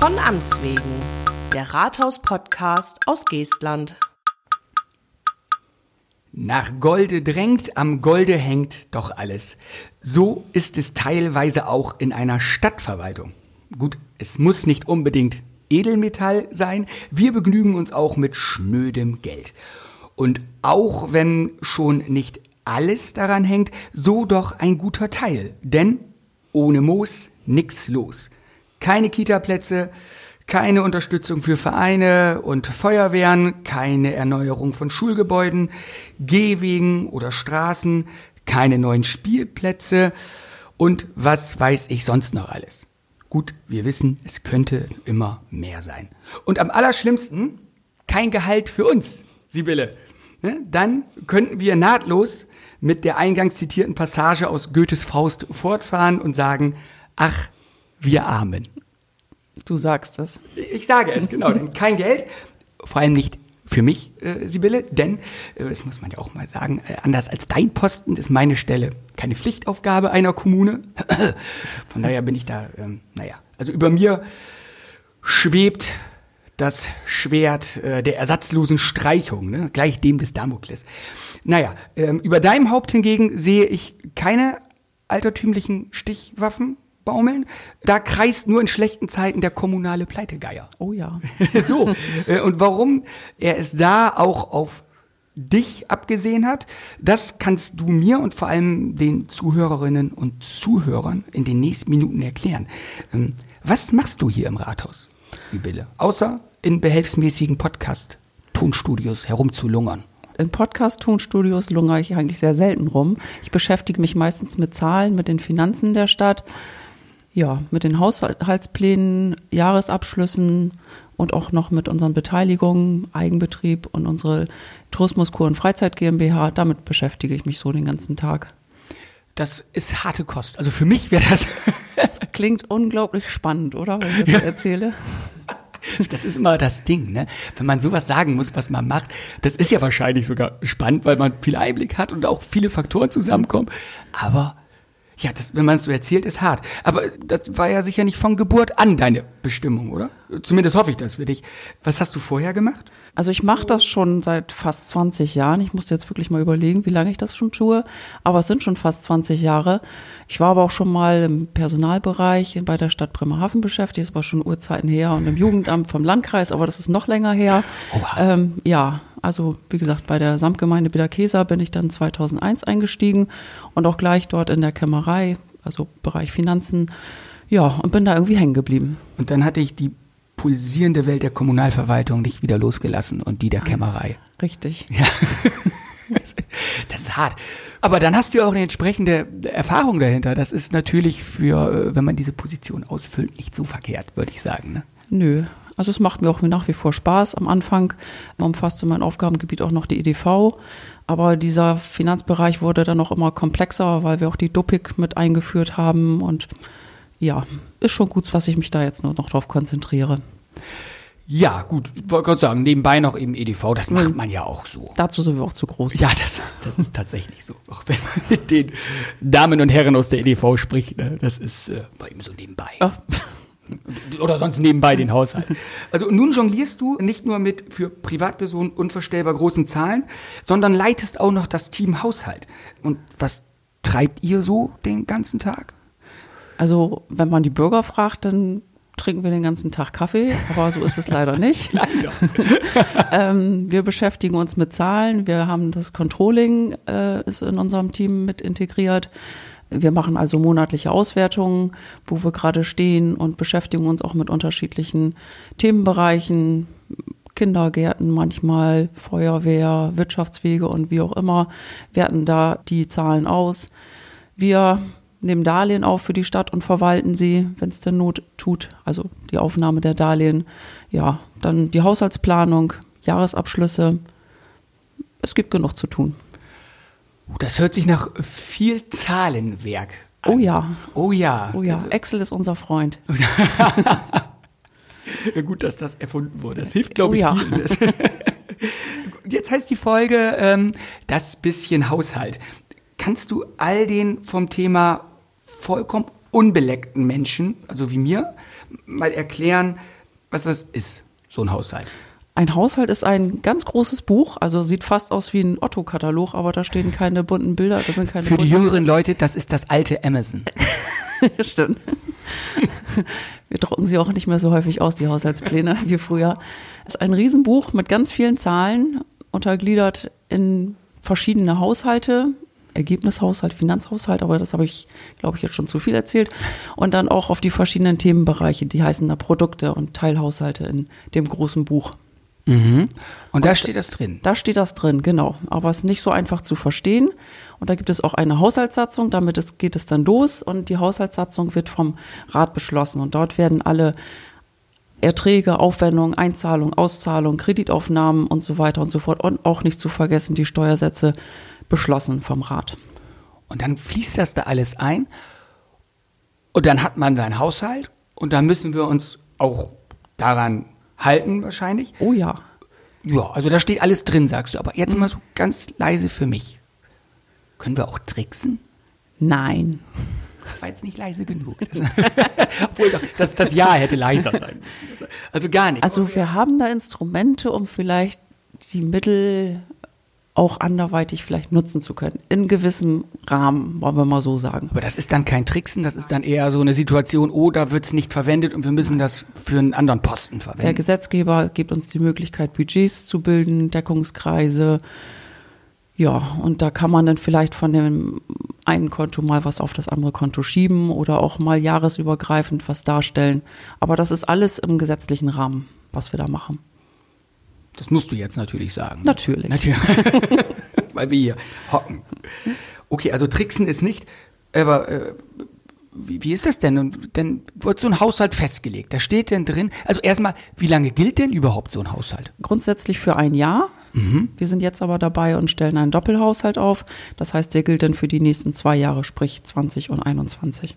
Von Amts wegen. Der Rathaus-Podcast aus Geestland. Nach Golde drängt, am Golde hängt doch alles. So ist es teilweise auch in einer Stadtverwaltung. Gut, es muss nicht unbedingt Edelmetall sein. Wir begnügen uns auch mit schnödem Geld. Und auch wenn schon nicht alles daran hängt, so doch ein guter Teil. Denn ohne Moos nix los. Keine Kitaplätze, keine Unterstützung für Vereine und Feuerwehren, keine Erneuerung von Schulgebäuden, Gehwegen oder Straßen, keine neuen Spielplätze und was weiß ich sonst noch alles. Gut, wir wissen, es könnte immer mehr sein. Und am allerschlimmsten, kein Gehalt für uns, Sibylle. Ne? Dann könnten wir nahtlos mit der eingangs zitierten Passage aus Goethes Faust fortfahren und sagen, ach, wir Armen. Du sagst es. Ich sage es, genau. Denn kein Geld, vor allem nicht für mich, äh, Sibylle, denn, äh, das muss man ja auch mal sagen, äh, anders als dein Posten ist meine Stelle keine Pflichtaufgabe einer Kommune. Von daher bin ich da, ähm, naja, also über mir schwebt das Schwert äh, der ersatzlosen Streichung, ne? gleich dem des Damokles. Naja, ähm, über deinem Haupt hingegen sehe ich keine altertümlichen Stichwaffen, baumeln. Da kreist nur in schlechten Zeiten der kommunale Pleitegeier. Oh ja. so. Äh, und warum er es da auch auf dich abgesehen hat, das kannst du mir und vor allem den Zuhörerinnen und Zuhörern in den nächsten Minuten erklären. Ähm, was machst du hier im Rathaus, Sibylle? Außer in behelfsmäßigen Podcast-Tonstudios herumzulungern in Podcast-Tonstudios lungere ich eigentlich sehr selten rum. Ich beschäftige mich meistens mit Zahlen, mit den Finanzen der Stadt, ja, mit den Haushaltsplänen, Jahresabschlüssen und auch noch mit unseren Beteiligungen, Eigenbetrieb und unsere Tourismuskur und Freizeit GmbH. Damit beschäftige ich mich so den ganzen Tag. Das ist harte Kost. Also für mich wäre das. das klingt unglaublich spannend, oder? Wenn ich das ja. erzähle. Das ist immer das Ding, ne? Wenn man sowas sagen muss, was man macht, das ist ja wahrscheinlich sogar spannend, weil man viel Einblick hat und auch viele Faktoren zusammenkommen. Aber ja, das, wenn man es so erzählt, ist hart. Aber das war ja sicher nicht von Geburt an deine Bestimmung, oder? Zumindest hoffe ich das für dich. Was hast du vorher gemacht? Also ich mache das schon seit fast 20 Jahren. Ich musste jetzt wirklich mal überlegen, wie lange ich das schon tue. Aber es sind schon fast 20 Jahre. Ich war aber auch schon mal im Personalbereich bei der Stadt Bremerhaven beschäftigt. Das war schon Urzeiten her und im Jugendamt vom Landkreis, aber das ist noch länger her. Ähm, ja, also wie gesagt, bei der Samtgemeinde Biederkesa bin ich dann 2001 eingestiegen und auch gleich dort in der Kämmerei, also Bereich Finanzen. Ja, und bin da irgendwie hängen geblieben. Und dann hatte ich die pulsierende Welt der Kommunalverwaltung nicht wieder losgelassen und die der Kämmerei. Richtig. Ja. Das ist hart. Aber dann hast du ja auch eine entsprechende Erfahrung dahinter. Das ist natürlich für, äh, wenn man diese Position ausfüllt, nicht so verkehrt, würde ich sagen. Ne? Nö, also es macht mir auch nach wie vor Spaß. Am Anfang umfasste mein Aufgabengebiet auch noch die EDV. Aber dieser Finanzbereich wurde dann auch immer komplexer, weil wir auch die DUPIC mit eingeführt haben. Und ja, ist schon gut, dass ich mich da jetzt nur noch drauf konzentriere. Ja, gut, ich wollte gerade sagen, nebenbei noch eben EDV, das macht man ja auch so. Dazu sind wir auch zu groß. Ja, das, das ist tatsächlich so. Auch wenn man mit den Damen und Herren aus der EDV spricht, ne, das ist äh, ihm so nebenbei. Ja. Oder sonst nebenbei den Haushalt. Also nun jonglierst du nicht nur mit für Privatpersonen unvorstellbar großen Zahlen, sondern leitest auch noch das Team Haushalt. Und was treibt ihr so den ganzen Tag? Also, wenn man die Bürger fragt, dann trinken wir den ganzen Tag Kaffee, aber so ist es leider nicht. leider. ähm, wir beschäftigen uns mit Zahlen, wir haben das Controlling äh, ist in unserem Team mit integriert. Wir machen also monatliche Auswertungen, wo wir gerade stehen und beschäftigen uns auch mit unterschiedlichen Themenbereichen, Kindergärten manchmal, Feuerwehr, Wirtschaftswege und wie auch immer, werten da die Zahlen aus. Wir nehmen Darlehen auf für die Stadt und verwalten sie, wenn es denn Not tut, also die Aufnahme der Darlehen. Ja, dann die Haushaltsplanung, Jahresabschlüsse. Es gibt genug zu tun. Das hört sich nach viel Zahlenwerk an. Oh ja. Oh ja. Oh ja. Also Excel ist unser Freund. Gut, dass das erfunden wurde. Das hilft, glaube ich, oh ja. vielen. Jetzt heißt die Folge ähm, das bisschen Haushalt. Kannst du all den vom Thema vollkommen unbeleckten Menschen, also wie mir, mal erklären, was das ist, so ein Haushalt? Ein Haushalt ist ein ganz großes Buch, also sieht fast aus wie ein Otto-Katalog, aber da stehen keine bunten Bilder, da sind keine Für die jüngeren Leute, das ist das alte Amazon. Stimmt. Wir drucken sie auch nicht mehr so häufig aus, die Haushaltspläne, wie früher. Es ist ein Riesenbuch mit ganz vielen Zahlen, untergliedert in verschiedene Haushalte, Ergebnishaushalt, Finanzhaushalt, aber das habe ich, glaube ich, jetzt schon zu viel erzählt. Und dann auch auf die verschiedenen Themenbereiche, die heißen da Produkte und Teilhaushalte in dem großen Buch. Mhm. Und da steht das drin. Da steht das drin, genau. Aber es ist nicht so einfach zu verstehen. Und da gibt es auch eine Haushaltssatzung, damit es, geht es dann los. Und die Haushaltssatzung wird vom Rat beschlossen. Und dort werden alle Erträge, Aufwendungen, Einzahlungen, Auszahlungen, Kreditaufnahmen und so weiter und so fort. Und auch nicht zu vergessen die Steuersätze beschlossen vom Rat. Und dann fließt das da alles ein. Und dann hat man seinen Haushalt. Und dann müssen wir uns auch daran halten, wahrscheinlich. Oh ja. Ja, also da steht alles drin, sagst du. Aber jetzt mal so ganz leise für mich. Können wir auch tricksen? Nein. Das war jetzt nicht leise genug. Das, obwohl doch, das, das Ja hätte leiser sein müssen. Also gar nicht. Also wir haben da Instrumente, um vielleicht die Mittel auch anderweitig vielleicht nutzen zu können. In gewissem Rahmen, wollen wir mal so sagen. Aber das ist dann kein Tricksen, das ist dann eher so eine Situation, oh, da wird es nicht verwendet und wir müssen das für einen anderen Posten verwenden. Der Gesetzgeber gibt uns die Möglichkeit, Budgets zu bilden, Deckungskreise. Ja, und da kann man dann vielleicht von dem einen Konto mal was auf das andere Konto schieben oder auch mal jahresübergreifend was darstellen. Aber das ist alles im gesetzlichen Rahmen, was wir da machen. Das musst du jetzt natürlich sagen. Natürlich. Natürlich. Weil wir hier hocken. Okay, also Tricksen ist nicht, aber äh, wie, wie ist das denn? Dann wird so ein Haushalt festgelegt. Da steht denn drin, also erstmal, wie lange gilt denn überhaupt so ein Haushalt? Grundsätzlich für ein Jahr. Wir sind jetzt aber dabei und stellen einen Doppelhaushalt auf. Das heißt, der gilt dann für die nächsten zwei Jahre, sprich 20 und 21.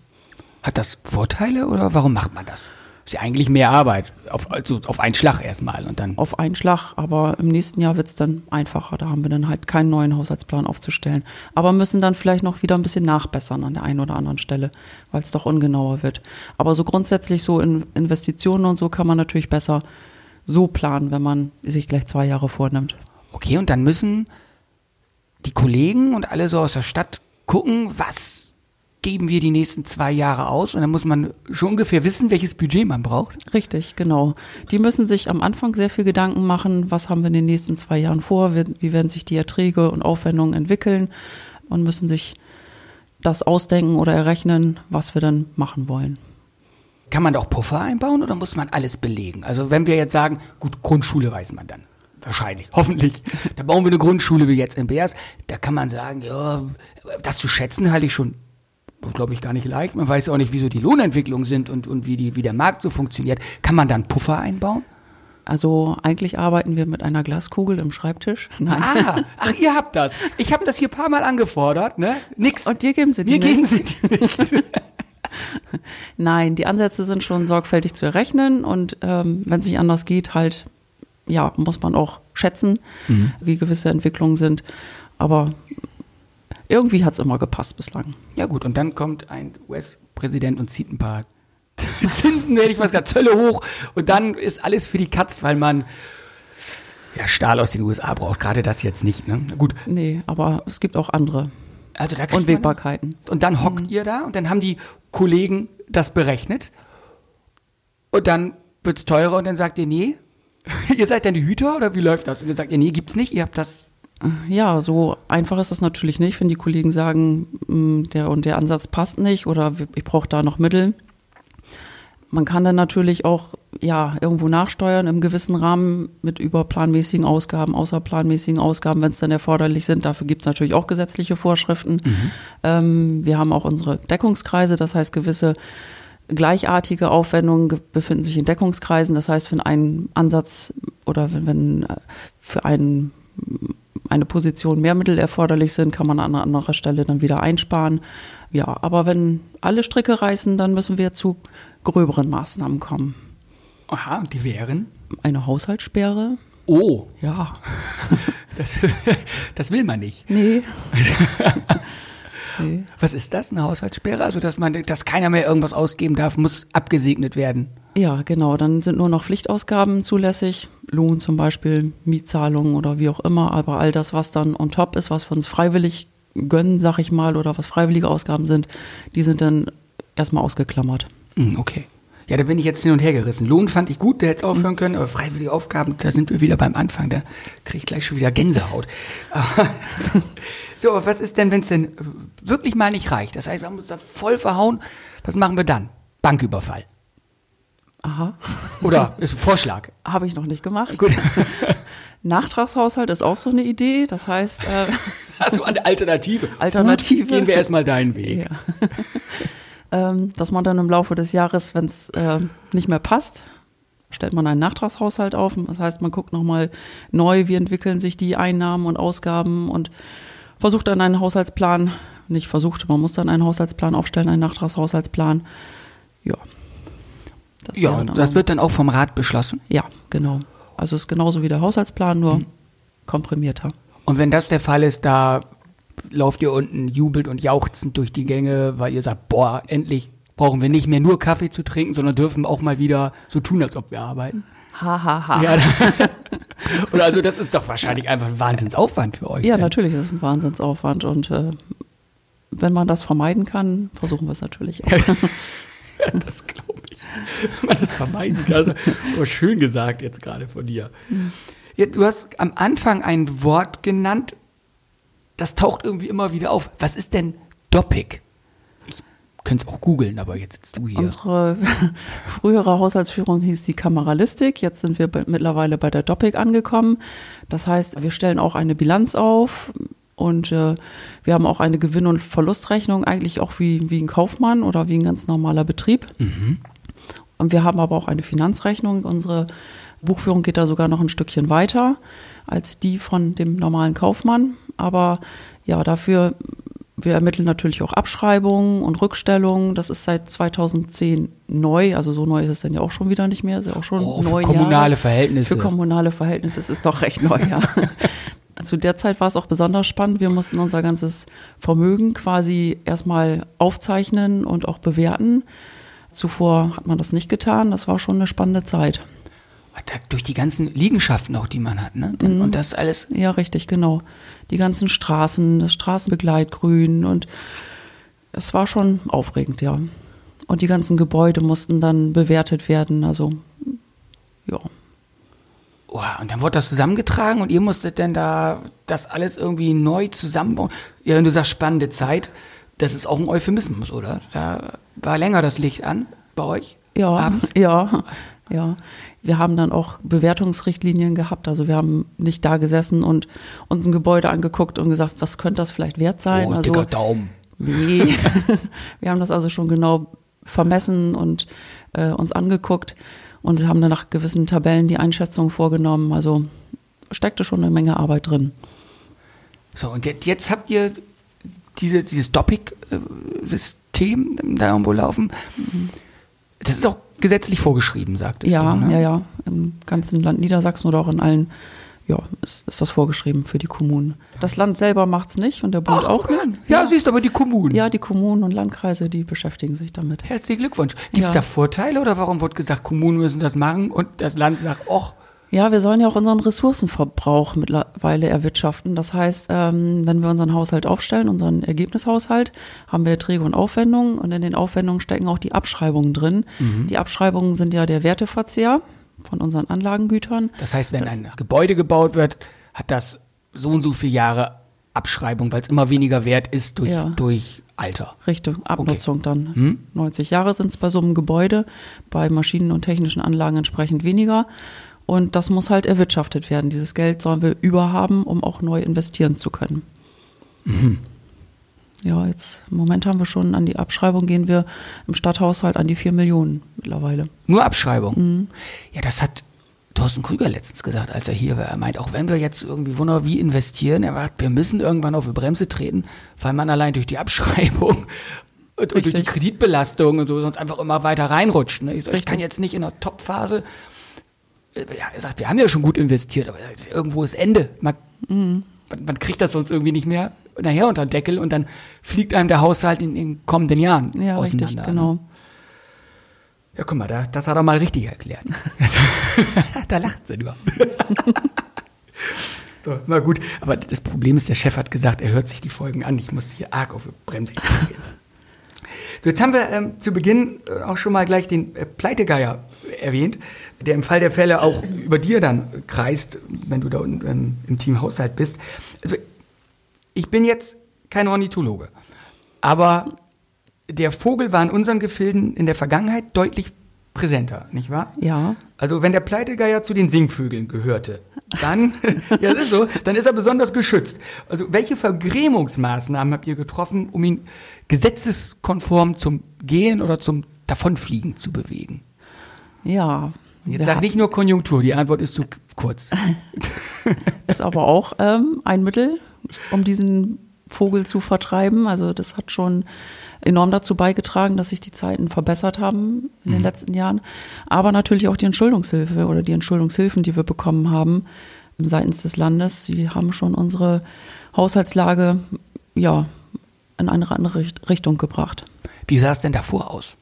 Hat das Vorteile oder warum macht man das? Ist ja eigentlich mehr Arbeit. Auf, also auf einen Schlag erstmal und dann. Auf einen Schlag, aber im nächsten Jahr wird es dann einfacher. Da haben wir dann halt keinen neuen Haushaltsplan aufzustellen. Aber müssen dann vielleicht noch wieder ein bisschen nachbessern an der einen oder anderen Stelle, weil es doch ungenauer wird. Aber so grundsätzlich so in Investitionen und so kann man natürlich besser so planen, wenn man sich gleich zwei Jahre vornimmt. Okay, und dann müssen die Kollegen und alle so aus der Stadt gucken, was geben wir die nächsten zwei Jahre aus? Und dann muss man schon ungefähr wissen, welches Budget man braucht. Richtig, genau. Die müssen sich am Anfang sehr viel Gedanken machen, was haben wir in den nächsten zwei Jahren vor, wie werden sich die Erträge und Aufwendungen entwickeln und müssen sich das ausdenken oder errechnen, was wir dann machen wollen. Kann man doch Puffer einbauen oder muss man alles belegen? Also wenn wir jetzt sagen, gut, Grundschule weiß man dann. Wahrscheinlich, hoffentlich. Da bauen wir eine Grundschule wie jetzt in Beers. Da kann man sagen, ja, das zu schätzen halte ich schon, glaube ich, gar nicht leicht. Man weiß auch nicht, wieso die Lohnentwicklungen sind und, und wie, die, wie der Markt so funktioniert. Kann man dann Puffer einbauen? Also eigentlich arbeiten wir mit einer Glaskugel im Schreibtisch. Nein. Ah, ach, ihr habt das. Ich habe das hier ein paar Mal angefordert, ne? Nix. Und dir geben sie die Mir nicht? geben sie die nicht. Nein, die Ansätze sind schon sorgfältig zu errechnen und ähm, wenn es nicht anders geht, halt, ja, muss man auch schätzen, wie gewisse Entwicklungen sind. Aber irgendwie hat es immer gepasst bislang. Ja gut, und dann kommt ein US-Präsident und zieht ein paar Zinsen, hätte ich was gesagt, Zölle hoch und dann ist alles für die Katz, weil man ja, Stahl aus den USA braucht, gerade das jetzt nicht. Ne? Na Gut, Nee, aber es gibt auch andere also da Unwägbarkeiten. Und dann hockt ihr da und dann haben die Kollegen das berechnet und dann wird's teurer und dann sagt ihr, nee, ihr seid dann die Hüter oder wie läuft das? Und ihr sagt ihr, nee, gibt's nicht, ihr habt das Ja, so einfach ist das natürlich nicht, wenn die Kollegen sagen, mm, der und der Ansatz passt nicht oder ich brauche da noch Mittel. Man kann dann natürlich auch ja irgendwo nachsteuern im gewissen Rahmen mit überplanmäßigen Ausgaben, außerplanmäßigen Ausgaben, wenn es dann erforderlich sind. Dafür gibt es natürlich auch gesetzliche Vorschriften. Ähm, wir haben auch unsere Deckungskreise, das heißt gewisse gleichartige Aufwendungen ge- befinden sich in Deckungskreisen. Das heißt, wenn ein Ansatz oder wenn, wenn äh, für einen eine Position mehr Mittel erforderlich sind, kann man an anderer Stelle dann wieder einsparen. Ja, aber wenn alle Stricke reißen, dann müssen wir zu gröberen Maßnahmen kommen. Aha, und die wären? Eine Haushaltssperre? Oh, Ja, das, das will man nicht. nee. nee. Was ist das, eine Haushaltssperre? Also, dass man, dass keiner mehr irgendwas ausgeben darf, muss abgesegnet werden. Ja, genau. Dann sind nur noch Pflichtausgaben zulässig. Lohn zum Beispiel, Mietzahlungen oder wie auch immer. Aber all das, was dann on top ist, was wir uns freiwillig gönnen, sag ich mal, oder was freiwillige Ausgaben sind, die sind dann erstmal ausgeklammert. Hm, Okay. Ja, da bin ich jetzt hin und her gerissen. Lohn fand ich gut, der hätte es aufhören können, aber freiwillige Aufgaben, da sind wir wieder beim Anfang, da kriege ich gleich schon wieder Gänsehaut. so, aber was ist denn, wenn es denn wirklich mal nicht reicht? Das heißt, wir haben uns da voll verhauen, was machen wir dann? Banküberfall. Aha. Oder ist ein Vorschlag. Habe ich noch nicht gemacht. Gut. Nachtragshaushalt ist auch so eine Idee. Das heißt, äh, Hast du eine Alternative? Alternative. Gut, gehen wir erstmal deinen Weg. ja. ähm, dass man dann im Laufe des Jahres, wenn es äh, nicht mehr passt, stellt man einen Nachtragshaushalt auf. Das heißt, man guckt nochmal neu, wie entwickeln sich die Einnahmen und Ausgaben und versucht dann einen Haushaltsplan, nicht versucht, man muss dann einen Haushaltsplan aufstellen, einen Nachtragshaushaltsplan. Ja. Das Ja, dann das wird dann auch vom Rat beschlossen. Ja, genau. Also es ist genauso wie der Haushaltsplan, nur komprimierter. Und wenn das der Fall ist, da lauft ihr unten jubelt und jauchzend durch die Gänge, weil ihr sagt, boah, endlich brauchen wir nicht mehr nur Kaffee zu trinken, sondern dürfen auch mal wieder so tun, als ob wir arbeiten. Ha, ha, ha. Ja, und also das ist doch wahrscheinlich einfach ein Wahnsinnsaufwand für euch. Ja, denn. natürlich, das ist ein Wahnsinnsaufwand und äh, wenn man das vermeiden kann, versuchen wir es natürlich auch. Das glaube ich. Man das vermeiden kann. Das ist aber schön gesagt jetzt gerade von dir. Ja, du hast am Anfang ein Wort genannt, das taucht irgendwie immer wieder auf. Was ist denn Doppik? Ich könnte es auch googeln, aber jetzt sitzt du hier. Unsere frühere Haushaltsführung hieß die Kameralistik. Jetzt sind wir mittlerweile bei der Doppik angekommen. Das heißt, wir stellen auch eine Bilanz auf und äh, wir haben auch eine Gewinn- und Verlustrechnung, eigentlich auch wie, wie ein Kaufmann oder wie ein ganz normaler Betrieb. Und wir haben aber auch eine Finanzrechnung. Unsere Buchführung geht da sogar noch ein Stückchen weiter als die von dem normalen Kaufmann. Aber ja, dafür, wir ermitteln natürlich auch Abschreibungen und Rückstellungen. Das ist seit 2010 neu. Also so neu ist es dann ja auch schon wieder nicht mehr. Ist ja auch schon Oh, für neun kommunale Jahre. Verhältnisse. Für kommunale Verhältnisse ist es doch recht neu, ja. Zu der Zeit war es auch besonders spannend. Wir mussten unser ganzes Vermögen quasi erstmal aufzeichnen und auch bewerten. Zuvor hat man das nicht getan. Das war schon eine spannende Zeit. Durch die ganzen Liegenschaften auch, die man hat, ne? Und das alles. Ja, richtig, genau. Die ganzen Straßen, das Straßenbegleitgrün und es war schon aufregend, ja. Und die ganzen Gebäude mussten dann bewertet werden. Also, ja. Oh, und dann wurde das zusammengetragen und ihr musstet denn da das alles irgendwie neu zusammenbauen. Ja, wenn du sagst spannende Zeit, das ist auch ein Euphemismus, oder? Da war länger das Licht an bei euch? Ja, Abends? ja, ja. Wir haben dann auch Bewertungsrichtlinien gehabt. Also wir haben nicht da gesessen und uns ein Gebäude angeguckt und gesagt, was könnte das vielleicht wert sein? Oh, also, dicker Daumen. Nee, wir haben das also schon genau vermessen und äh, uns angeguckt und haben dann nach gewissen Tabellen die Einschätzung vorgenommen. Also steckte schon eine Menge Arbeit drin. So, und jetzt, habt ihr diese, dieses Doppik-System da irgendwo laufen. Das ist auch gesetzlich vorgeschrieben, sagtest ja, du, ne? ja, ja. Im ganzen Land Niedersachsen oder auch in allen, ja, ist, ist das vorgeschrieben für die Kommunen. Das Land selber macht's nicht und der Bund Ach, auch nicht. an. Ja, siehst du, aber die Kommunen. Ja, die Kommunen und Landkreise, die beschäftigen sich damit. Herzlichen Glückwunsch. Gibt es Ja. da Vorteile oder warum wird gesagt, Kommunen müssen das machen und das Land sagt, och, Ja, wir sollen ja auch unseren Ressourcenverbrauch mittlerweile erwirtschaften. Das heißt, ähm, wenn wir unseren Haushalt aufstellen, unseren Ergebnishaushalt, haben wir Erträge und Aufwendungen und in den Aufwendungen stecken auch die Abschreibungen drin. Die Abschreibungen sind ja der Werteverzehr von unseren Anlagengütern. Das heißt, wenn ein Gebäude gebaut wird, hat das so und so viele Jahre Abschreibung, weil es immer weniger wert ist durch, Ja. durch Alter. Richtung Abnutzung dann. 90 Jahre sind es bei so einem Gebäude, bei Maschinen und technischen Anlagen entsprechend weniger. Und das muss halt erwirtschaftet werden. Dieses Geld sollen wir überhaben, um auch neu investieren zu können. Ja, jetzt im Moment haben wir schon an die Abschreibung gehen wir im Stadthaushalt an die 4 Millionen mittlerweile. Nur Abschreibung. Mhm. Ja, das hat Thorsten Krüger letztens gesagt, als er hier war. Er meint, auch wenn wir jetzt irgendwie wunderbar wie investieren, er sagt, wir müssen irgendwann auf die Bremse treten, weil man allein durch die Abschreibung und, und durch die. Kreditbelastung und so sonst einfach immer weiter reinrutscht. Ne? Ich, so, ich kann jetzt nicht in der Topphase, äh, ja, er sagt, wir haben ja schon gut investiert, aber irgendwo ist Ende. Man, Mhm. man, man kriegt das sonst irgendwie nicht mehr nachher unter den Deckel und dann fliegt einem der Haushalt in den kommenden Jahren Ja, auseinander. richtig, ne? genau. Ja, guck mal, da, das hat er mal richtig erklärt. da lacht sie nur. so, na gut, aber das Problem ist, der Chef hat gesagt, er hört sich die Folgen an. Ich muss hier arg auf die Bremse gehen. So, jetzt haben wir ähm, zu Beginn äh, auch schon mal gleich den äh, Pleitegeier erwähnt, der im Fall der Fälle auch über dir dann kreist, wenn du da unten ähm, im Team Haushalt bist. Also, ich bin jetzt kein Ornithologe, aber der Vogel war in unseren Gefilden in der Vergangenheit deutlich präsenter, nicht wahr? Ja. Also wenn der Pleitegeier zu den Singvögeln gehörte, dann, ja, das ist so, dann ist er besonders geschützt. Also welche Vergrämungsmaßnahmen habt ihr getroffen, um ihn gesetzeskonform zum Gehen oder zum Davonfliegen zu bewegen? Ja. Jetzt sag nicht nur Konjunktur, die Antwort ist zu kurz. ist aber auch ähm, ein Mittel, um diesen Vogel zu vertreiben. Also das hat schon enorm dazu beigetragen, dass sich die Zeiten verbessert haben in den mhm. letzten Jahren. Aber natürlich auch die Entschuldungshilfe oder die Entschuldungshilfen, die wir bekommen haben seitens des Landes. Sie haben schon unsere Haushaltslage ja in eine andere Richtung gebracht. Wie sah es denn davor aus?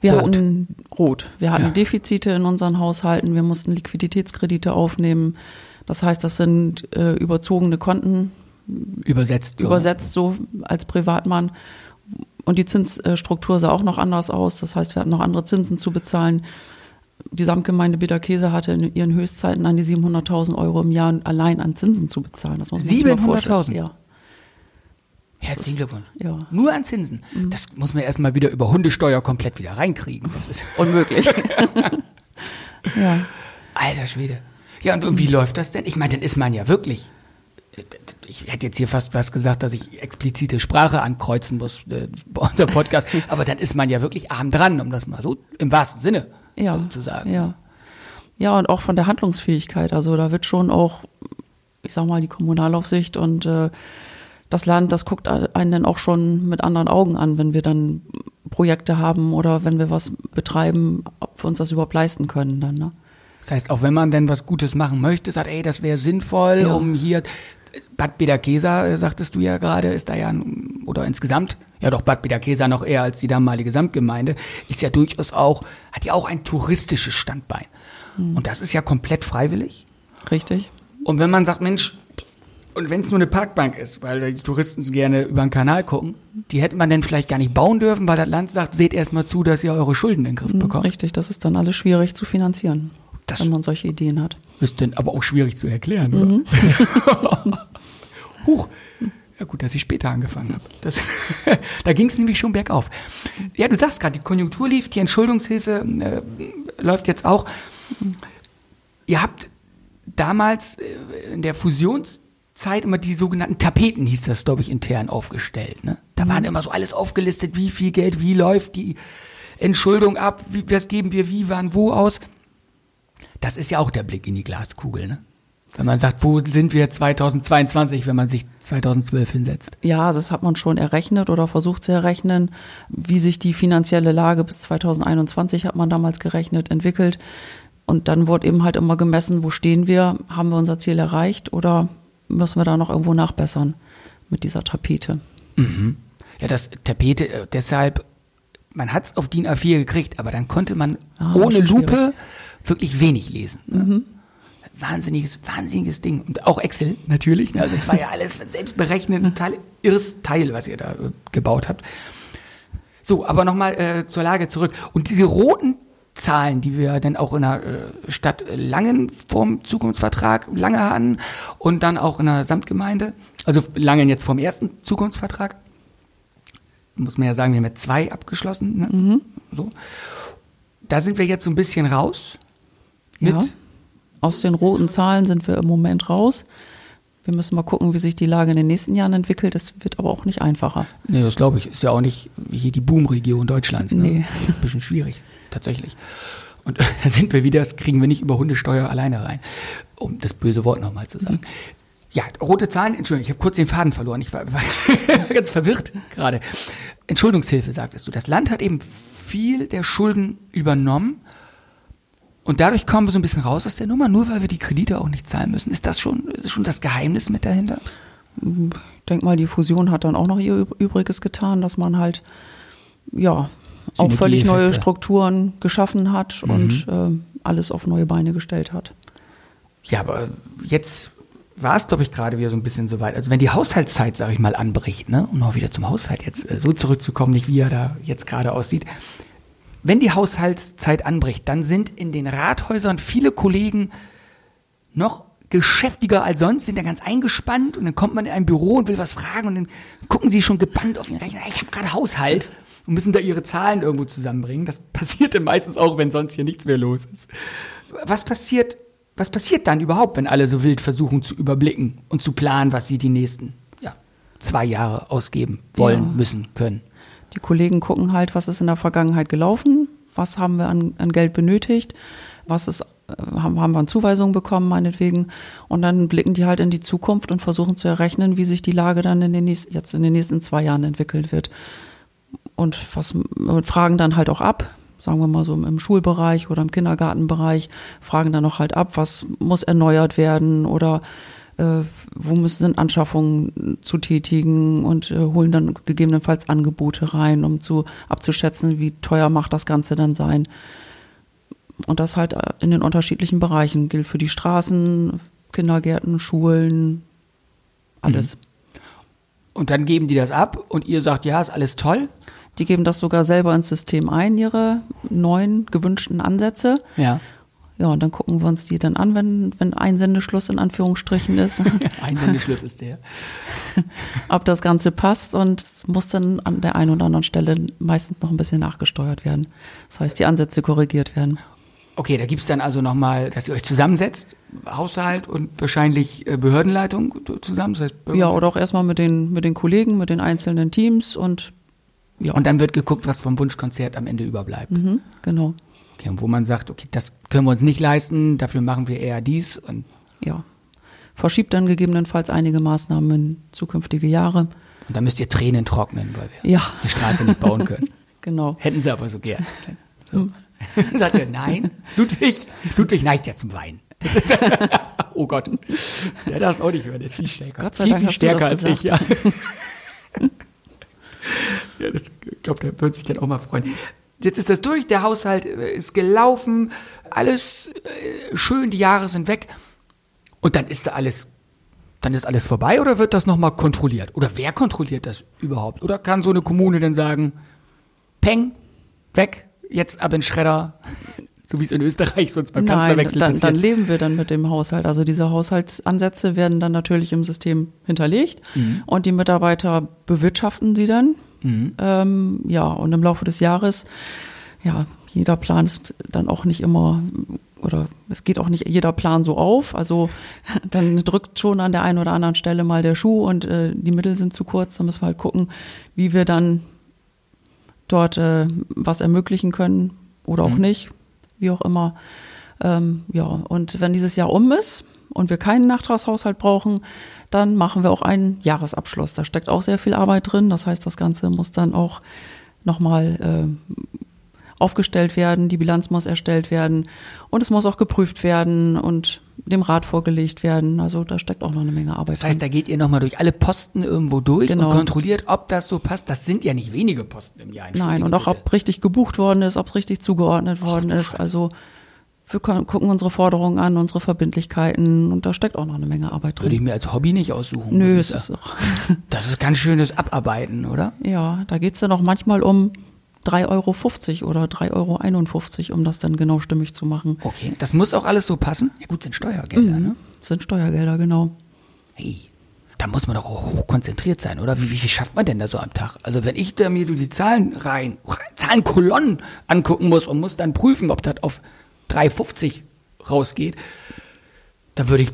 Wir rot. hatten rot. Wir hatten ja. Defizite in unseren Haushalten. Wir mussten Liquiditätskredite aufnehmen. Das heißt, das sind äh, überzogene Konten. Übersetzt. So. Übersetzt so als Privatmann. Und die Zinsstruktur sah auch noch anders aus. Das heißt, wir hatten noch andere Zinsen zu bezahlen. Die Samtgemeinde Bitterkäse hatte in ihren Höchstzeiten an die 700.000 Euro im Jahr allein an Zinsen zu bezahlen. 700.000? Ja. Herzlichen Glückwunsch. Ja. Nur an Zinsen. Mhm. Das muss man erstmal wieder über Hundesteuer komplett wieder reinkriegen. Das ist unmöglich. ja. Alter Schwede. Ja, und, und wie läuft das denn? Ich meine, dann ist man ja wirklich ich hätte jetzt hier fast was gesagt, dass ich explizite Sprache ankreuzen muss äh, bei unserem Podcast, aber dann ist man ja wirklich arm dran, um das mal so im wahrsten Sinne ja, zu sagen. Ja. ja, und auch von der Handlungsfähigkeit. Also da wird schon auch, ich sag mal, die Kommunalaufsicht und äh, das Land, das guckt einen dann auch schon mit anderen Augen an, wenn wir dann Projekte haben oder wenn wir was betreiben, ob wir uns das überhaupt leisten können dann. Ne? Das heißt, auch wenn man denn was Gutes machen möchte, sagt, ey, das wäre sinnvoll, ja. um hier Bad Bederkesa, äh, sagtest du ja gerade, ist da ja, oder insgesamt, ja doch Bad Bederkesa noch eher als die damalige Samtgemeinde, ist ja durchaus auch, hat ja auch ein touristisches Standbein. Mhm. Und das ist ja komplett freiwillig. Richtig. Und wenn man sagt, Mensch, und wenn es nur eine Parkbank ist, weil die Touristen gerne über den Kanal gucken, die hätte man denn vielleicht gar nicht bauen dürfen, weil das Land sagt, seht erst mal zu, dass ihr eure Schulden in den Griff mhm, bekommt. Richtig, das ist dann alles schwierig zu finanzieren, das wenn man solche Ideen hat. Ist denn aber auch schwierig zu erklären, oder? Mhm. Huch. Ja gut, dass ich später angefangen habe. Das, da ging es nämlich schon bergauf. Ja, du sagst gerade, die Konjunktur lief, die Entschuldungshilfe äh, läuft jetzt auch. Ihr habt damals äh, in der Fusionszeit immer die sogenannten Tapeten, hieß das, glaube ich, intern aufgestellt. Ne? Da waren mhm. immer so alles aufgelistet, wie viel Geld, wie läuft die Entschuldung ab, wie, was geben wir wie, wann, wo aus. Das ist ja auch der Blick in die Glaskugel, ne? Wenn man sagt, wo sind wir 2022, wenn man sich 2012 hinsetzt? Ja, das hat man schon errechnet oder versucht zu errechnen. Wie sich die finanzielle Lage bis 2021 hat man damals gerechnet, entwickelt. Und dann wurde eben halt immer gemessen, wo stehen wir, haben wir unser Ziel erreicht oder müssen wir da noch irgendwo nachbessern mit dieser Tapete. Mhm. Ja, das Tapete, äh, deshalb, man hat es auf DIN A4 gekriegt, aber dann konnte man ah, ohne Lupe wirklich wenig lesen. Ne? Mhm wahnsinniges, wahnsinniges Ding. Und auch Excel natürlich. Ne? Also es war ja alles selbst berechnet, ein total irres Teil, was ihr da äh, gebaut habt. So, aber nochmal äh, zur Lage zurück. Und diese roten Zahlen, die wir dann auch in der äh, Stadt Langen vom Zukunftsvertrag lange hatten und dann auch in der Samtgemeinde, also Langen jetzt vom ersten Zukunftsvertrag, muss man ja sagen, wir haben ja zwei abgeschlossen. Ne? Mhm. So. Da sind wir jetzt so ein bisschen raus mit ja. Aus den roten Zahlen sind wir im Moment raus. Wir müssen mal gucken, wie sich die Lage in den nächsten Jahren entwickelt. Das wird aber auch nicht einfacher. Nee, das glaube ich. Ist ja auch nicht hier die Boomregion Deutschlands. Ne? Nee. Ein bisschen schwierig, tatsächlich. Und da sind wir wieder, das kriegen wir nicht über Hundesteuer alleine rein, um das böse Wort nochmal zu sagen. Mhm. Ja, rote Zahlen, Entschuldigung, ich habe kurz den Faden verloren. Ich war, war ganz verwirrt gerade. Entschuldungshilfe, sagtest du. Das Land hat eben viel der Schulden übernommen und dadurch kommen wir so ein bisschen raus aus der Nummer, nur weil wir die Kredite auch nicht zahlen müssen. Ist das schon, ist schon das Geheimnis mit dahinter? Ich denke mal, die Fusion hat dann auch noch ihr Übriges getan, dass man halt, ja, auch völlig neue. Strukturen geschaffen hat und Mhm. äh, alles auf neue Beine gestellt hat. Ja, aber jetzt war es, glaube ich, gerade wieder so ein bisschen so weit. Also wenn die Haushaltszeit, sage ich mal, anbricht, ne, um noch wieder zum Haushalt jetzt äh, so zurückzukommen, nicht wie er da jetzt gerade aussieht. Wenn die Haushaltszeit anbricht, dann sind in den Rathäusern viele Kollegen noch geschäftiger als sonst, sind da ganz eingespannt und dann kommt man in ein Büro und will was fragen und dann gucken sie schon gebannt auf den Rechner. Ich habe gerade Haushalt und müssen da ihre Zahlen irgendwo zusammenbringen. Das passiert dann meistens auch, wenn sonst hier nichts mehr los ist. Was passiert, was passiert dann überhaupt, wenn alle so wild versuchen zu überblicken und zu planen, was sie die nächsten ja, zwei Jahre ausgeben wollen, Ja. müssen, können? Die Kollegen gucken halt, was ist in der Vergangenheit gelaufen, was haben wir an, an Geld benötigt, was ist, äh, haben, haben wir an Zuweisungen bekommen, meinetwegen. Und dann blicken die halt in die Zukunft und versuchen zu errechnen, wie sich die Lage dann in den nächsten, jetzt in den nächsten zwei Jahren entwickelt wird. Und was und fragen dann halt auch ab, sagen wir mal so im Schulbereich oder im Kindergartenbereich, fragen dann auch halt ab, was muss erneuert werden oder wo müssen sind Anschaffungen zu tätigen und äh, holen dann gegebenenfalls Angebote rein, um zu abzuschätzen, wie teuer macht das Ganze dann sein. Und das halt äh, in den unterschiedlichen Bereichen gilt für die Straßen, Kindergärten, Schulen, alles. Und dann geben die das ab und ihr sagt, ja, ist alles toll. Die geben das sogar selber ins System ein, ihre neuen gewünschten Ansätze. Ja. Ja, und dann gucken wir uns die dann an, wenn, wenn Einsendeschluss in Anführungsstrichen ist, Ein Sendeschluss ist der. ob das Ganze passt und es muss dann an der einen oder anderen Stelle meistens noch ein bisschen nachgesteuert werden. Das heißt, die Ansätze korrigiert werden. Okay, da gibt's dann also nochmal, dass ihr euch zusammensetzt, Haushalt und wahrscheinlich äh, Behördenleitung zusammen. Das heißt, Ja, oder auch erstmal mit den, mit den Kollegen, mit den einzelnen Teams und ja, Und dann wird geguckt, was vom Wunschkonzert am Ende überbleibt. mhm, genau. Und wo man sagt, okay, das können wir uns nicht leisten, dafür machen wir eher dies. Und, Ja. Verschiebt dann gegebenenfalls einige Maßnahmen in zukünftige Jahre. und dann müsst ihr Tränen trocknen, weil wir Ja, die Straße nicht bauen können. genau. Hätten sie aber so gern. So. Sagt er, nein, Ludwig, Ludwig neigt ja zum Weinen. Oh Gott, der darf es auch nicht hören, der ist viel stärker. Gott sei viel, Dank viel du stärker als ich, ja. ja, das, ich glaube, der wird sich dann auch mal freuen. Jetzt ist das durch, der Haushalt äh, ist gelaufen, alles äh, schön, die Jahre sind weg. Und dann ist da alles, dann ist alles vorbei oder wird das nochmal kontrolliert? Oder wer kontrolliert das überhaupt? Oder kann so eine Kommune dann sagen, Peng, weg, jetzt ab in den Schredder, so wie es in Österreich sonst beim Nein, Kanzlerwechsel dann, passiert. dann leben wir dann mit dem Haushalt. Also diese Haushaltsansätze werden dann natürlich im System hinterlegt Mhm. und die Mitarbeiter bewirtschaften sie dann. Mhm. Ähm, ja, und im Laufe des Jahres, ja, jeder Plan ist dann auch nicht immer oder es geht auch nicht jeder Plan so auf. Also dann drückt schon an der einen oder anderen Stelle mal der Schuh und äh, die Mittel sind zu kurz. Da müssen wir halt gucken, wie wir dann dort äh, was ermöglichen können oder auch Mhm. nicht, wie auch immer. Ähm, ja, und wenn dieses Jahr um ist und wir keinen Nachtragshaushalt brauchen, dann machen wir auch einen Jahresabschluss. Da steckt auch sehr viel Arbeit drin. Das heißt, das Ganze muss dann auch nochmal äh, aufgestellt werden, die Bilanz muss erstellt werden und es muss auch geprüft werden und dem Rat vorgelegt werden. Also da steckt auch noch eine Menge Arbeit Das heißt, drin. da geht ihr nochmal durch alle Posten irgendwo durch Genau. und kontrolliert, ob das so passt. Das sind ja nicht wenige Posten im Jahr. Nein, und auch bitte. ob richtig gebucht worden ist, ob es richtig zugeordnet worden ist. Also wir gucken unsere Forderungen an, unsere Verbindlichkeiten und da steckt auch noch eine Menge Arbeit Würde ich drin. mir als Hobby nicht aussuchen. Nö, es ich ist auch, Das ist ganz schönes Abarbeiten, oder? ja, da geht's dann auch manchmal um 3,50 Euro oder 3,51 Euro, um das dann genau stimmig zu machen. Okay. Das muss auch alles so passen? Ja gut, sind Steuergelder, ne? Das sind Steuergelder, genau. Hey, da muss man doch auch hoch konzentriert sein, oder? Wie, wie, wie schafft man denn da so am Tag? Also wenn ich da mir die Zahlen rein, Zahlenkolonnen angucken muss und muss dann prüfen, ob das auf 3,50 rausgeht, da würde ich,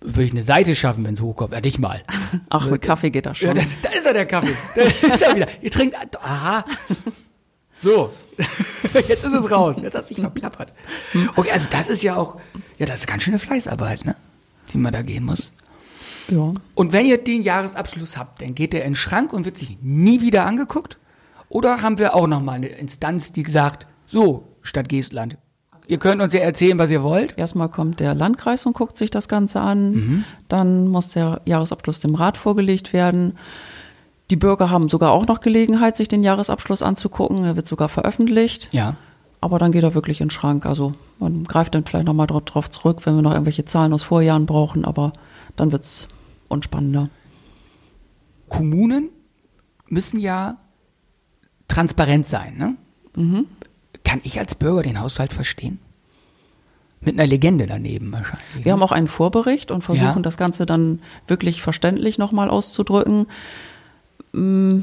würde ich eine Seite schaffen, wenn es hochkommt. Ja, nicht mal. Ach, mit Kaffee geht das schon. Ja, das, da ist er, der Kaffee. Da ist er wieder. Ihr trinkt, aha. So. Jetzt ist es raus. Jetzt hast du dich verplappert. Okay, also das ist ja auch, ja, das ist ganz schöne Fleißarbeit, ne? Die man da gehen muss. ja. Und wenn ihr den Jahresabschluss habt, dann geht der in den Schrank und wird sich nie wieder angeguckt? Oder haben wir auch nochmal eine Instanz, die sagt, so, Stadt Geestland, ihr könnt uns ja erzählen, was ihr wollt? Erstmal kommt der Landkreis und guckt sich das Ganze an. Dann muss der Jahresabschluss dem Rat vorgelegt werden. Die Bürger haben sogar auch noch Gelegenheit, sich den Jahresabschluss anzugucken. Er wird sogar veröffentlicht. Ja. Aber dann geht er wirklich in den Schrank. Also man greift dann vielleicht nochmal drauf zurück, wenn wir noch irgendwelche Zahlen aus Vorjahren brauchen. Aber dann wird's unspannender. Kommunen müssen ja transparent sein. Ne? Mhm. Kann ich als Bürger den Haushalt verstehen? Mit einer Legende daneben wahrscheinlich. Wir haben auch einen Vorbericht und versuchen Ja. das Ganze dann wirklich verständlich nochmal auszudrücken. Mm,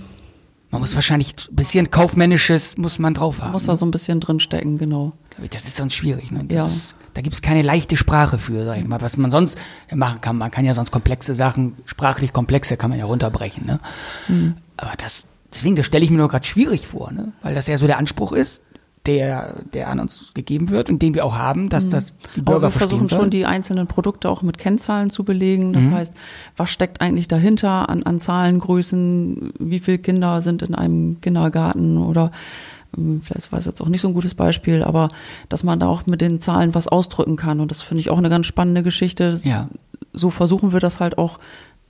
Man muss wahrscheinlich ein bisschen kaufmännisches muss man drauf haben. Muss da so ein bisschen drinstecken, genau. Das ist sonst schwierig. Ne? Ja. ist, da gibt es keine leichte Sprache für, sag ich mal, was man sonst machen kann. Man kann ja sonst komplexe Sachen, sprachlich komplexe kann man ja runterbrechen. Ne? Mhm. Aber das, deswegen, das stelle ich mir nur gerade schwierig vor, ne? weil das ja so der Anspruch ist, der, der an uns gegeben wird und den wir auch haben, dass das die Mhm. Aber Bürger wir versuchen schon, die einzelnen Produkte auch mit Kennzahlen zu belegen. Das heißt, was steckt eigentlich dahinter an, an Zahlengrößen? Wie viele Kinder sind in einem Kindergarten? Oder ähm, vielleicht war es jetzt auch nicht so ein gutes Beispiel, aber dass man da auch mit den Zahlen was ausdrücken kann. Und das finde ich auch eine ganz spannende Geschichte. Ja. So versuchen wir das halt auch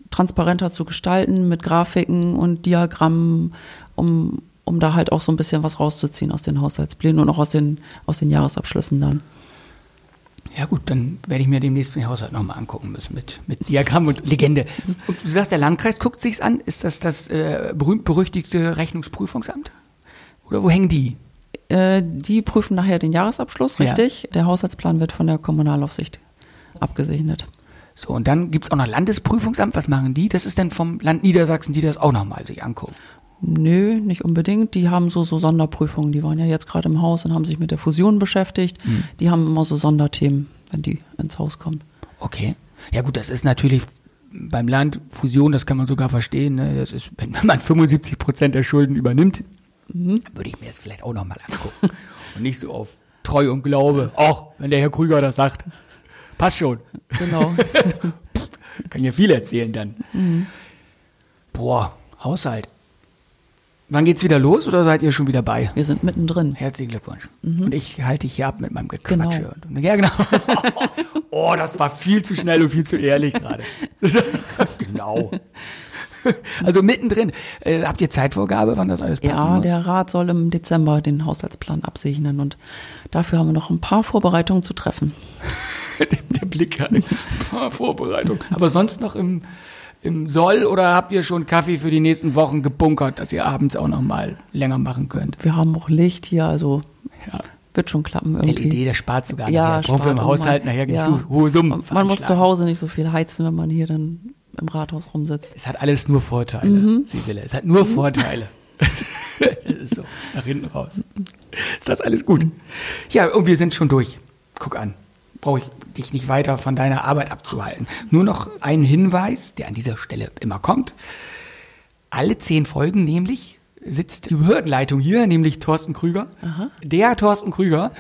transparenter zu gestalten mit Grafiken und Diagrammen, um, um da halt auch so ein bisschen was rauszuziehen aus den Haushaltsplänen und auch aus den, aus den Jahresabschlüssen dann. Ja gut, dann werde ich mir demnächst den Haushalt nochmal angucken müssen mit, mit Diagramm und Legende. Und du sagst, der Landkreis guckt sich's an. Ist das das äh, berühmt-berüchtigte Rechnungsprüfungsamt? Oder wo hängen die? Äh, die prüfen nachher den Jahresabschluss, Ja. richtig? Der Haushaltsplan wird von der Kommunalaufsicht abgesegnet. So, und dann gibt's auch noch Landesprüfungsamt. Was machen die? Das ist dann vom Land Niedersachsen, die das auch nochmal sich angucken. Nö, nicht unbedingt. Die haben so, so Sonderprüfungen. Die waren ja jetzt gerade im Haus und haben sich mit der Fusion beschäftigt. Die haben immer so Sonderthemen, wenn die ins Haus kommen. Okay. Ja gut, das ist natürlich beim Land Fusion, das kann man sogar verstehen. Ne? Das ist, wenn man 75 Prozent der Schulden übernimmt, würde ich mir das vielleicht auch nochmal angucken. und nicht so auf Treu und Glaube. Auch wenn der Herr Krüger das sagt. Passt schon. Genau. Kann ja viel erzählen dann. Boah, Haushalt. Wann geht's wieder los oder seid ihr schon wieder bei? Wir sind mittendrin. Herzlichen Glückwunsch. Und ich halte dich hier ab mit meinem Gequatsche. Genau. Und- Ja, genau. oh, das war viel zu schnell und viel zu ehrlich gerade. genau. Also mittendrin. Äh, habt ihr Zeitvorgabe, wann das alles passen Ja, muss? der Rat soll im Dezember den Haushaltsplan absegnen und dafür haben wir noch ein paar Vorbereitungen zu treffen. der, der Blick hat ein paar Vorbereitung. Aber sonst noch im, im Soll oder habt ihr schon Kaffee für die nächsten Wochen gebunkert, dass ihr abends auch noch mal länger machen könnt? Wir haben auch Licht hier, also Ja. wird schon klappen irgendwie. LED, der spart sogar ja, nachher. Im Haushalt nachher Ja. so hohe Summen. Man, muss zu. Hause nicht so viel heizen, wenn man hier dann im Rathaus rumsitzt. Es hat alles nur Vorteile, Mhm. Sibylle. Es hat nur Vorteile. das ist so, nach hinten raus. Ist das alles gut? Ja, und wir sind schon durch. Guck an. Brauche ich dich nicht weiter von deiner Arbeit abzuhalten. Nur noch einen Hinweis, der an dieser Stelle immer kommt. Alle zehn Folgen nämlich sitzt die Behördenleitung hier, nämlich Thorsten Krüger. Der Thorsten Krüger,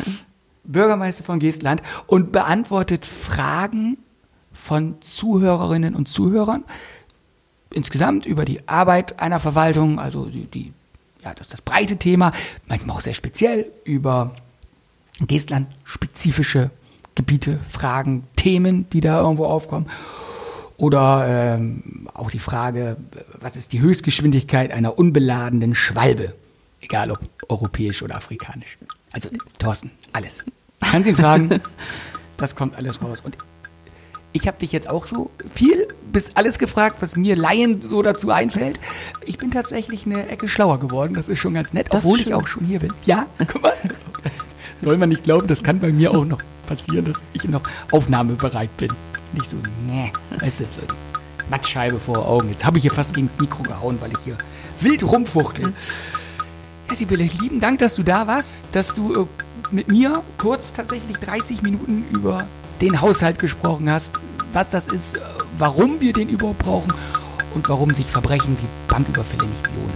Bürgermeister von Geestland und beantwortet Fragen von Zuhörerinnen und Zuhörern insgesamt über die Arbeit einer Verwaltung, also die, die ja, das ist das breite Thema, manchmal auch sehr speziell über Geestland spezifische Gebiete, Fragen, Themen, die da irgendwo aufkommen. Oder ähm, auch die Frage, was ist die Höchstgeschwindigkeit einer unbeladenen Schwalbe? Egal ob europäisch oder afrikanisch. Also Thorsten, alles. Kannst ihn fragen, das kommt alles raus. Und ich habe dich jetzt auch so viel bis alles gefragt, was mir Laien so dazu einfällt. Ich bin tatsächlich eine Ecke schlauer geworden. Das ist schon ganz nett, Das obwohl ich auch schon hier bin. Ja, guck mal. Das soll man nicht glauben, das kann bei mir auch noch passieren, dass ich noch aufnahmebereit bin. Nicht so, nee, weißt du, so die Mattscheibe vor Augen. Jetzt habe ich hier fast gegen das Mikro gehauen, weil ich hier wild rumfuchtel. Ja, Sibylle, lieben Dank, dass du da warst, dass du äh, mit mir kurz tatsächlich 30 Minuten über den Haushalt gesprochen hast, was das ist, äh, warum wir den überhaupt brauchen und warum sich Verbrechen wie Banküberfälle nicht lohnen.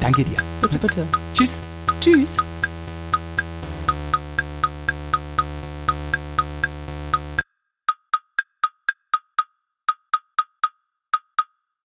Danke dir. Bitte, bitte. Tschüss. Tschüss.